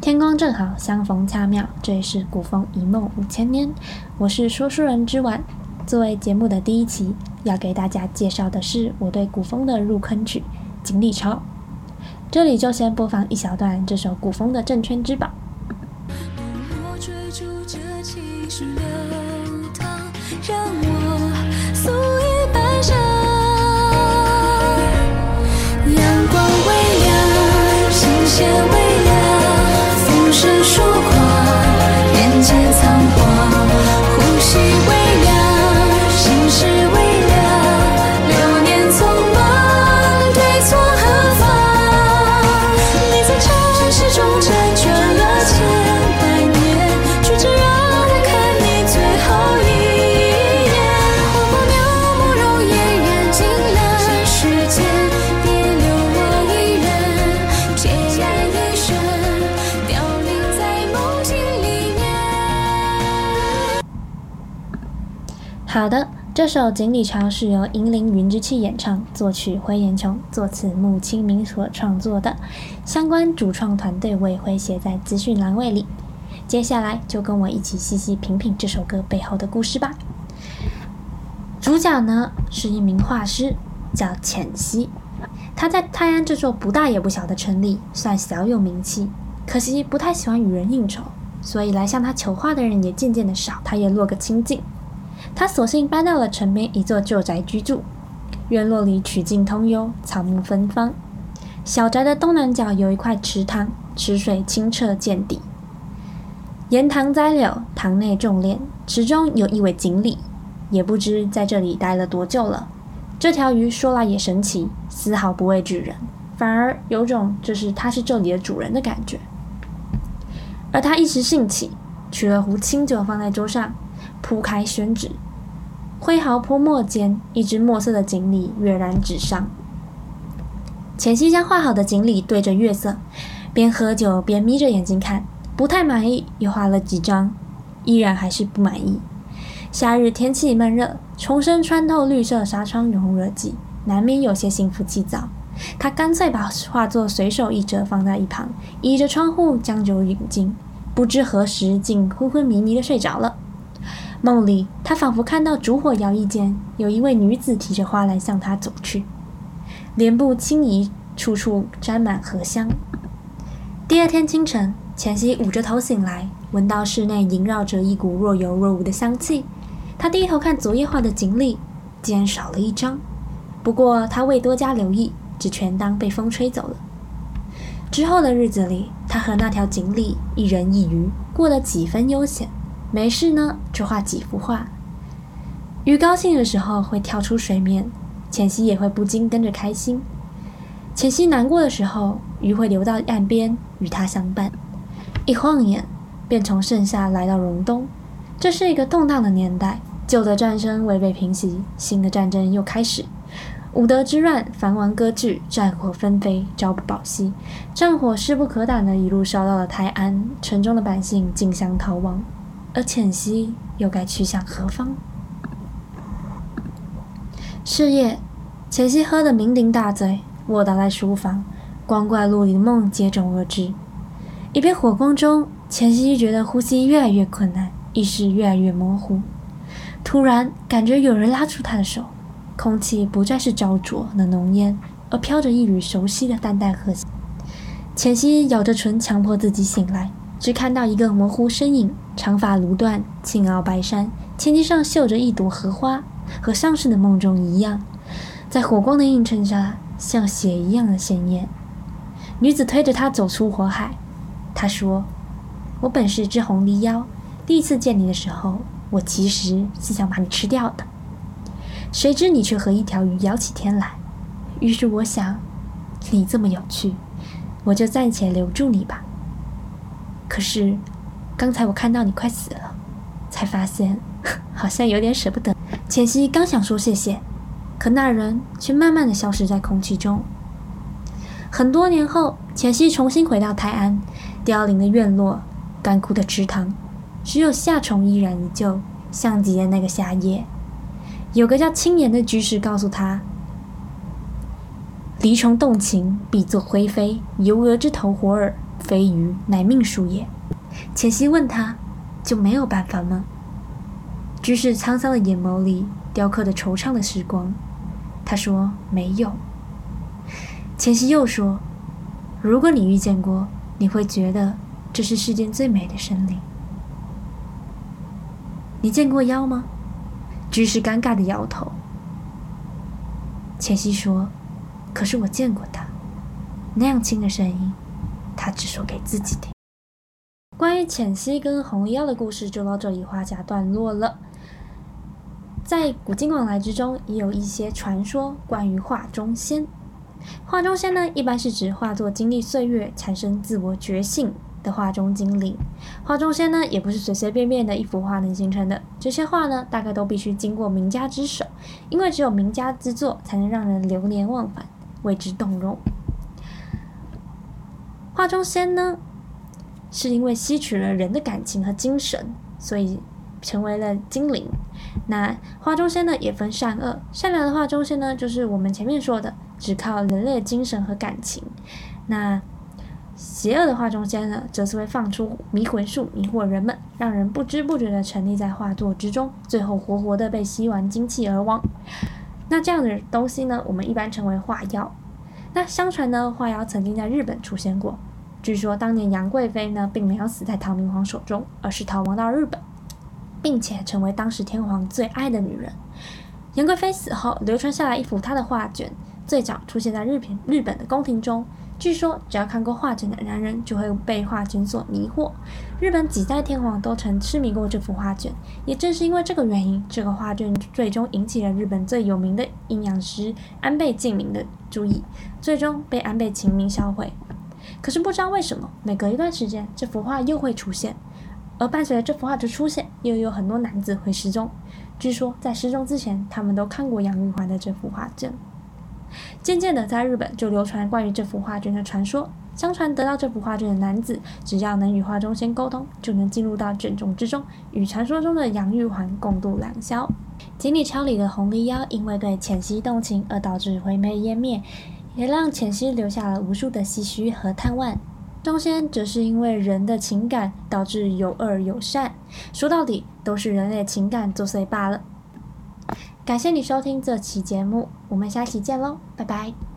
天光正好，相逢恰妙。这里是古风一梦五千年，我是说书人之晚。作为节目的第一期，要给大家介绍的是我对古风的入坑曲《锦鲤抄》。这里就先播放一小段这首古风的镇圈之宝。阳光微凉，心弦好的，这首《锦鲤抄》是由银铃云之气演唱，作曲灰岩琼，作词木清明所创作的。相关主创团队我也会写在资讯栏位里。接下来就跟我一起细细品品这首歌背后的故事吧。主角呢是一名画师，叫浅溪。他在泰安这座不大也不小的城里算小有名气，可惜不太喜欢与人应酬，所以来向他求画的人也渐渐的少，他也落个清静。他索性搬到了城边一座旧宅居住，院落里曲径通幽，草木芬芳。小宅的东南角有一块池塘，池水清澈见底。沿塘栽柳，塘内种莲，池中有一尾锦鲤，也不知在这里待了多久了。这条鱼说来也神奇，丝毫不畏惧人，反而有种就是它是这里的主人的感觉。而他一时兴起，取了壶清酒放在桌上，铺开宣纸，挥毫泼墨间，一只墨色的锦鲤跃然纸上。浅溪将画好的锦鲤对着月色，边喝酒边眯着眼睛看，不太满意，又画了几张，依然还是不满意。夏日天气闷热，重生穿透绿色纱窗融入热气，难免有些心浮气躁。他干脆把画作随手一折放在一旁，倚着窗户将酒饮尽，不知何时竟昏昏迷迷的睡着了。梦里，他仿佛看到烛火摇曳间，有一位女子提着花篮向他走去，莲步轻移，处处沾满荷香。第二天清晨，浅溪捂着头醒来，闻到室内萦绕着一股若有若无的香气。他低头看昨夜画的锦鲤，竟然少了一张。不过他未多加留意，只全当被风吹走了。之后的日子里，他和那条锦鲤一人一鱼，过得几分悠闲。没事呢，就画几幅画。鱼高兴的时候会跳出水面，浅溪也会不禁跟着开心。浅溪难过的时候，鱼会游到岸边与他相伴。一晃眼，便从盛夏来到隆冬。这是一个动荡的年代，旧的战争未被平息，新的战争又开始。武德之乱，藩王割据，战火纷飞，朝不保夕。战火势不可挡的一路烧到了泰安，城中的百姓竞相逃亡。而浅溪又该去向何方？是夜，浅溪喝得酩酊大醉，卧倒在书房，光怪陆离的梦接踵而至。一片火光中，浅溪觉得呼吸越来越困难，意识越来越模糊。突然，感觉有人拉住他的手，空气不再是焦灼的浓烟，而飘着一缕熟悉的淡淡荷香。浅溪咬着唇，强迫自己醒来，只看到一个模糊身影，长发如缎，青袄白衫，千机上绣着一朵荷花，和上次的梦中一样，在火光的映衬下，像血一样的鲜艳。女子推着他走出火海，她说：“我本是只红狸妖，第一次见你的时候，我其实是想把你吃掉的，谁知你却和一条鱼摇起天来。于是我想，你这么有趣，我就暂且留住你吧。可是，刚才我看到你快死了，才发现 好像有点舍不得。”浅溪刚想说谢谢，可那人却慢慢的消失在空气中。很多年后，浅溪重新回到泰安，凋零的院落，干枯的池塘，只有夏虫依然依旧，像极了那个夏夜。有个叫青岩的居士告诉他：“离虫动情，必作灰飞，游蛾之投火耳，非鱼，乃命数也。浅汐问他：“就没有办法吗？”居士沧桑的眼眸里雕刻着惆怅的时光。他说：“没有。”浅汐又说：“如果你遇见过，你会觉得这是世间最美的生灵。你见过妖吗？”居士尴尬的摇头。浅汐说：“可是我见过他，那样轻的声音，他只说给自己听。”关于浅汐跟红衣妖的故事就到这里画下段落了。在古今往来之中，也有一些传说关于画中仙。画中仙呢，一般是指画作经历岁月产生自我觉醒的画中精灵。画中仙呢，也不是随随便便的一幅画能形成的。这些画呢，大概都必须经过名家之手，因为只有名家之作，才能让人流连忘返，为之动容。画中仙呢？是因为吸取了人的感情和精神，所以成为了精灵。那画中仙呢，也分善恶。善良的画中仙呢，就是我们前面说的，只靠人类精神和感情。那邪恶的画中仙呢，则是会放出迷魂术，迷惑人们，让人不知不觉的沉溺在画作之中，最后活活的被吸完精气而亡。那这样的东西呢，我们一般称为画妖。那相传呢，画妖曾经在日本出现过。据说当年杨贵妃呢，并没有死在唐明皇手中，而是逃亡到日本，并且成为当时天皇最爱的女人。杨贵妃死后，流传下来一幅她的画卷，最早出现在日本日本的宫廷中。据说，只要看过画卷的男人，就会被画卷所迷惑。日本几代天皇都曾痴迷过这幅画卷。也正是因为这个原因，这个画卷最终引起了日本最有名的阴阳师安倍晋明的注意，最终被安倍晴明销毁。可是不知道为什么，每隔一段时间，这幅画又会出现，而伴随着这幅画的出现，又有很多男子会失踪。据说在失踪之前，他们都看过杨玉环的这幅画卷。渐渐的，在日本就流传关于这幅画卷的传说。相传得到这幅画卷的男子，只要能与画中仙沟通，就能进入到卷中之中，与传说中的杨玉环共度良宵。锦里桥里的红狸妖，因为对浅汐动情，而导致灰飞烟灭。也让浅汐留下了无数的唏嘘和叹惋。中间则是因为人的情感导致有恶有善，说到底都是人类情感作祟罢了。感谢你收听这期节目，我们下期见喽，拜拜。